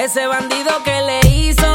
Ese bandido que le hizo,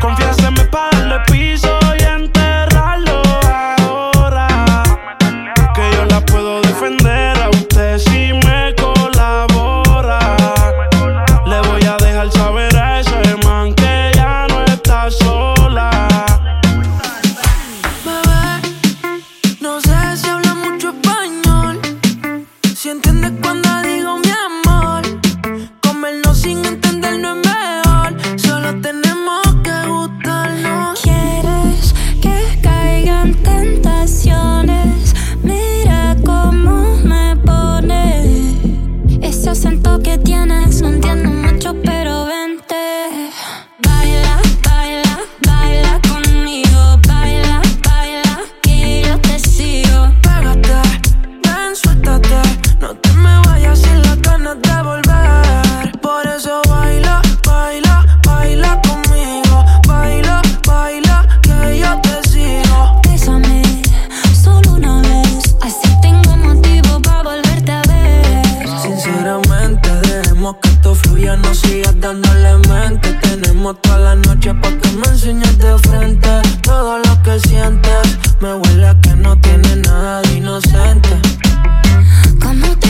Confiéseme para darle piso y enterrarlo ahora. Que yo la puedo defender dejemos que esto fluya, no sigas dándole mente. Tenemos toda la noche pa' que me enseñes de frente todo lo que sientes. Me huele a que no tiene nada de inocente. Como te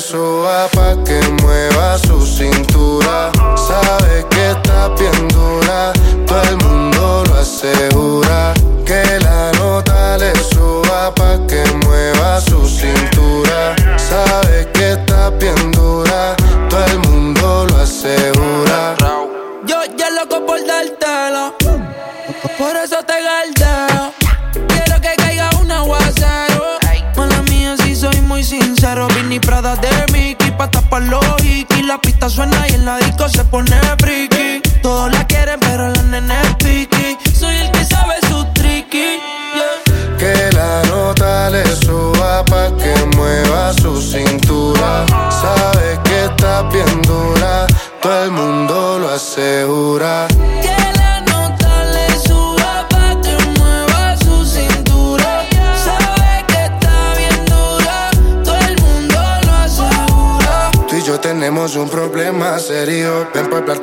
sua paz.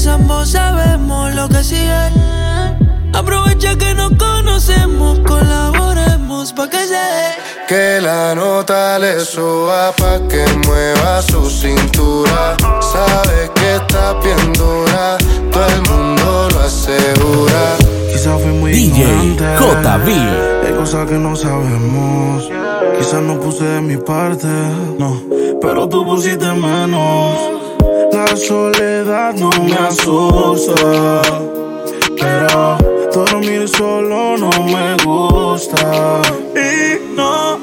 nos ambos sabemos lo que sigue. Aprovecha que nos conocemos, colaboremos pa' que se dé. Que la nota le suba pa' que mueva su cintura. Sabe que está bien dura, todo el mundo lo asegura. Quizá fue muy DJ JB. Hay cosas que no sabemos. Quizás no puse de mi parte, no. Pero tú pusiste menos la soledad no me asusta, pero dormir solo no me gusta. Y no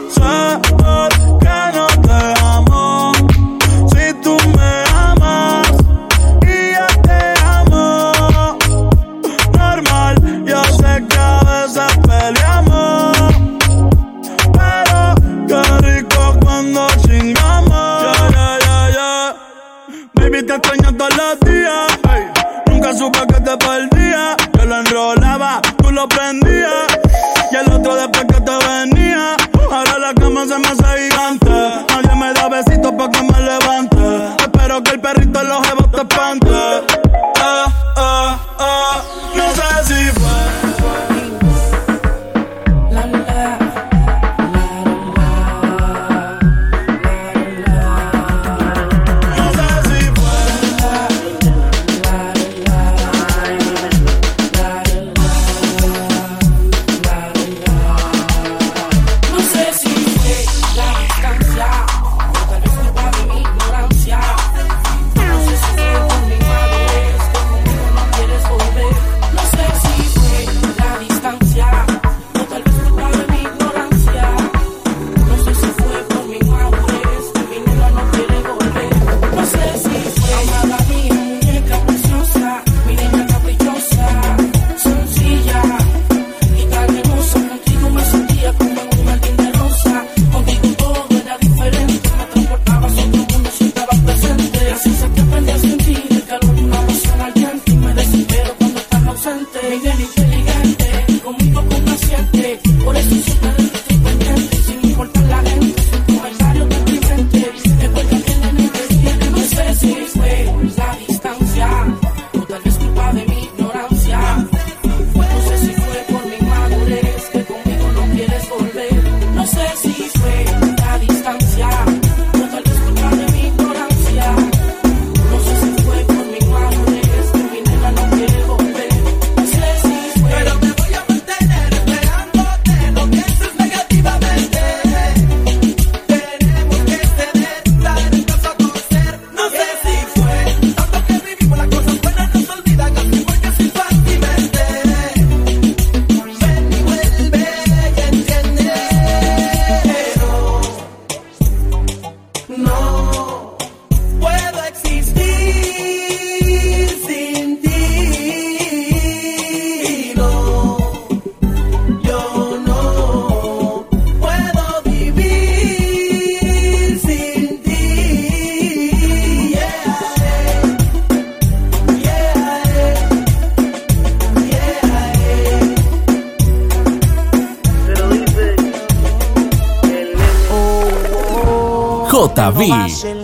TV.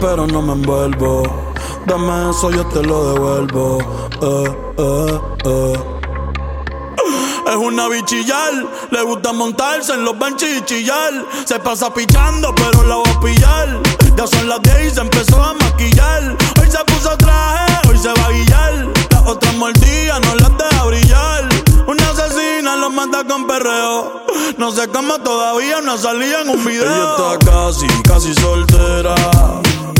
pero no me envuelvo. Dame eso, yo te lo devuelvo. Eh, eh, eh. Es una bichillar, le gusta montarse en los benches y chillar. Se pasa pichando, pero la va a pillar. Ya son las 10 y se empezó a maquillar. Hoy se puso traje, hoy se va a guillar. Las otras mordidas no las deja brillar mata con perreo. No sé cómo todavía no salía en un video. Ella está casi, casi soltera.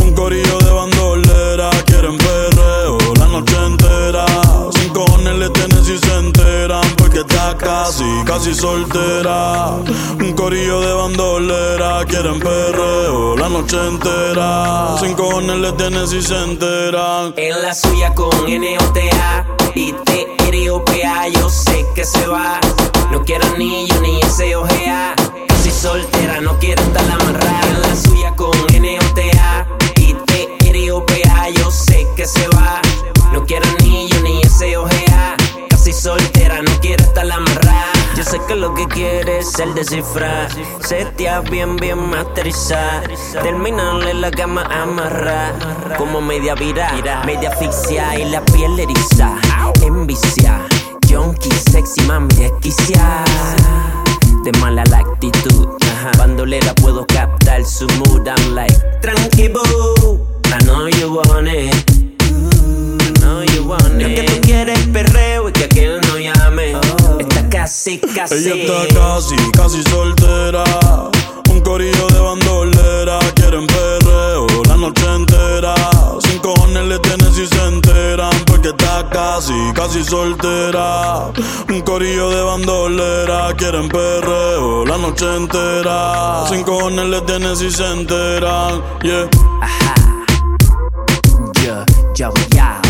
Un corillo de bandolera. Quieren perreo la noche entera qué cojones le tienen si se enteran? Porque está casi, casi soltera. Un corillo de bandolera, quieren perreo la noche entera. Sin cojones le tienen si se enteran. En la suya con NOTA y T-R-O-P-A, yo sé que se va. No quiero anillo ni ese OGA. Casi soltera, no quiero estar amarrada. En la suya con NOTA y T-R-O-P-A, yo sé que se va. No quiero anillo si soltera, no quiere estar amarrada. Yo sé que lo que quiere es el descifrar. Setia bien, bien masterizar. Terminarle la cama amarrar. Como media vira, media asfixia y la piel eriza. Envicia, junkie, sexy, mami, desquicia. De mala la actitud, bandolera puedo captar su mood. I'm like, tranquilo, I know you want it you want it. Que tú quieres perreo y que aquel no llame. Oh. Está casi, casi. Ella está casi, casi soltera. Un corillo de bandolera. Quieren perreo la noche entera. Sin cojones le tienen si se enteran. Porque está casi, casi soltera. Un corillo de bandolera. Quieren perreo la noche entera. Sin cojones le tienen si se enteran. Yeah. Ajá. Yeah, yo, yeah.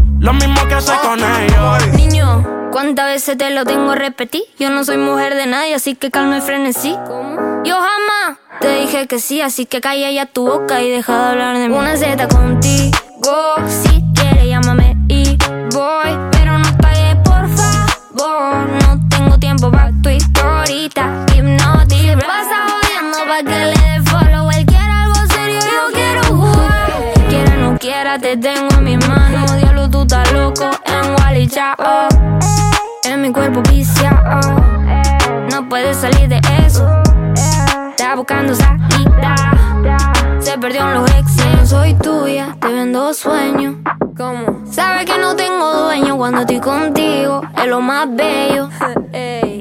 Lo mismo que hace con ellos. Niño, ¿cuántas veces te lo tengo repetir? Yo no soy mujer de nadie, así que calma y frenesí. ¿Cómo? Yo jamás te dije que sí, así que calla ya tu boca y deja de hablar de mí. Una Z contigo, si quieres llámame y voy, pero no pagues por favor. No tengo tiempo para tu historita, hipnotic. Pasa jodiendo pa' que le dé follow. Él quiere algo serio, yo quiero jugar. Quiera no quiera, te tengo en mis manos. Loco en Wally. En mi cuerpo viciado. No puedes salir de eso. Está buscando salida. Se perdió en los exes. Soy tuya, te vendo sueños. ¿Cómo? Sabes que no tengo dueño cuando estoy contigo. Es lo más bello.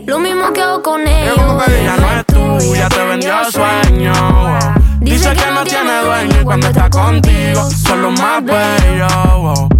Lo mismo que hago con ellos. Ella no es tuya, te vendió sueño. Dice que no tiene dueño y cuando está contigo son los más bellos.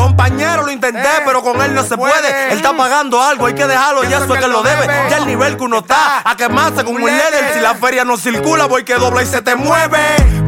Compañero, lo intenté, pero con él no se puede. Él está pagando algo, hay que dejarlo, ya eso es que lo debe. Ya el nivel que uno está, a quemarse con un líder. Si la feria no circula, voy que dobla y se te mueve.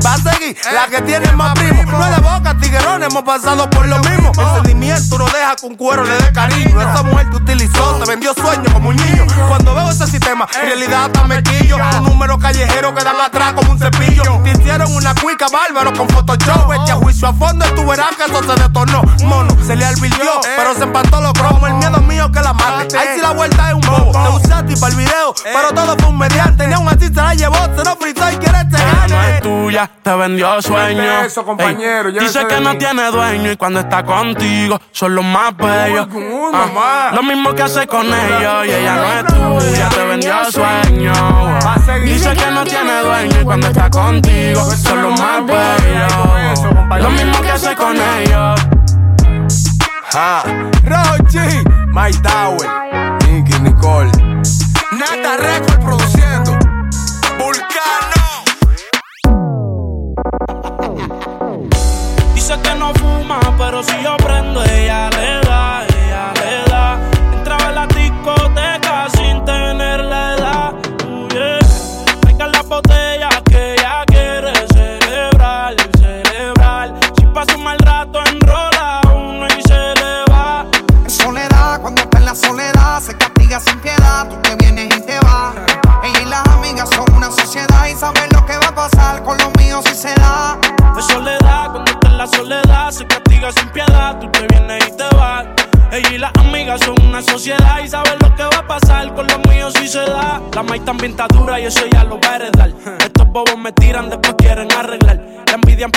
Va a seguir la que tiene más primo. No es de boca, tiguerón, hemos pasado por lo mismo. El sentimiento no deja que un cuero le dé cariño. Esa mujer te utilizó, te vendió sueños como un niño. Cuando veo ese sistema, en realidad está mequillo. Un número callejero que dan atrás como un cepillo. Te hicieron una cuica bárbaro con Photoshop. Echa juicio a fondo y tú verás que eso se detonó. Mono, se le alvirtió, pero se empató los cromos. El miedo mío que la mate. Ahí sí la vuelta es un bobo. Te usé a ti para el video, pero todo fue un mediante. Ni aún así se la llevó, se lo fritó y quiere este Ella no gane. es tuya, te vendió sueño. eso, compañero, Ey, dice que no tiene dueño y cuando está contigo son los más bellos. uy, Ah, lo mismo que hace con ellos y ella no es tuya, te vendió sueño. Dice que no tiene dueño y cuando está contigo son los más bellos. Lo mismo que hace con ellos. Ah, Rochi, Mike Tower, Nicky, Nicole. Nata Record produciendo. Vulcano. Dice que no fuma, pero si yo prendo,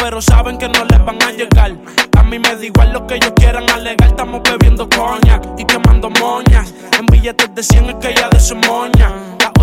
pero saben que no les van a llegar. A mí me da igual lo que ellos quieran alegar. Estamos bebiendo coña y quemando moñas. En billetes de 100 es que ya de su moña.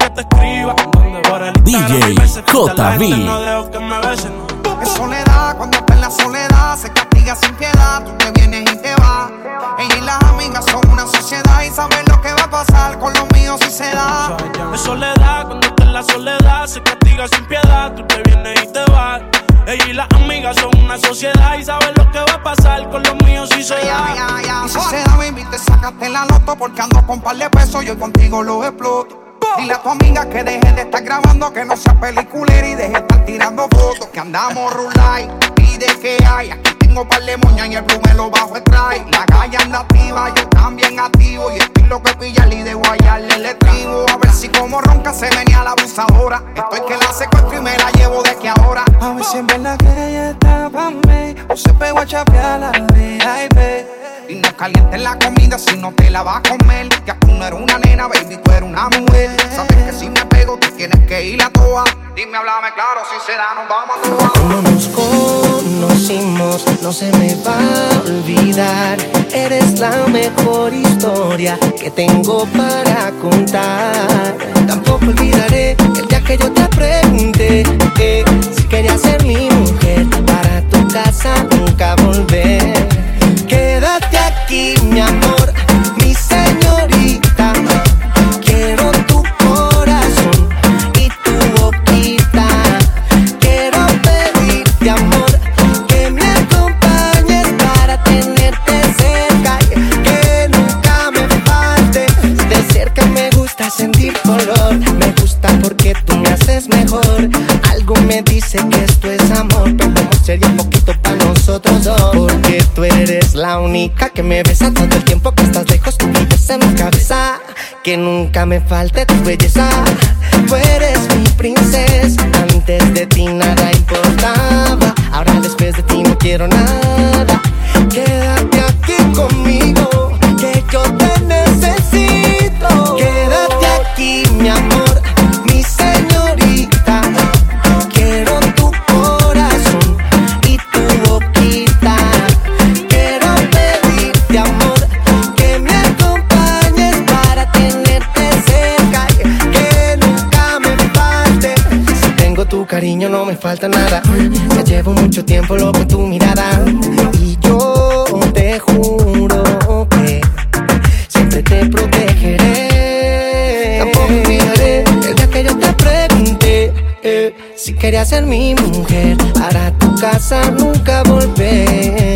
que te escriba? DJ JB. no dejo que me besen. Es soledad, cuando está en la soledad, se castiga sin piedad. Tú te vienes y te vas. Ella y las amigas son una sociedad y saben lo que va a pasar con los míos si se da. Es soledad, cuando estás en la soledad, se castiga sin piedad. Tú te vienes y te vas. Ella y las amigas son una sociedad y saben lo que va a pasar con los míos si se da. Y si se da, baby, te sacaste la loto porque ando con par de pesos. Yo contigo lo exploto. Dile a tu amiga que deje de estar grabando, que no sea peliculera y deje de estar tirando fotos. Que andamos rulay y de que hay. Tengo par de moñas y el blue me lo bajo trae. La calle anda activa, yo también activo. Y estoy lo que pilla y de guayarle el estribo. A ver si como ronca se venía la abusadora. Estoy que la secuestro y me la llevo de que ahora. A ver si en verdad que ella está pa' mí O se pegó a chapear la VIP Y no calientes la comida si no te la vas a comer. Ya tú no eres una nena, baby, tú eres una mujer. Sabes que si me pego, tú tienes que ir a toa. Dime, háblame claro, si se da, nos vamos a toa. Como nos conocimos, no se me va a olvidar. Eres la mejor historia que tengo para contar. Tampoco olvidaré el día que yo te pregunté que si querías ser mi mujer para tu casa nunca volver. Quédate aquí, mi amor, mi señorita. Que me besa todo el tiempo que estás lejos, tú vives en mi cabeza. Que nunca me falte tu belleza. Tú eres mi princesa. Antes de ti nada importaba. Ahora después de ti no quiero nada. Quédate aquí conmigo. Tu cariño no me falta nada. Ya llevo mucho tiempo loco en tu mirada y yo te juro que siempre te protegeré. Tampoco olvidaré el que yo te pregunté eh, si querías ser mi mujer para tu casa nunca volver.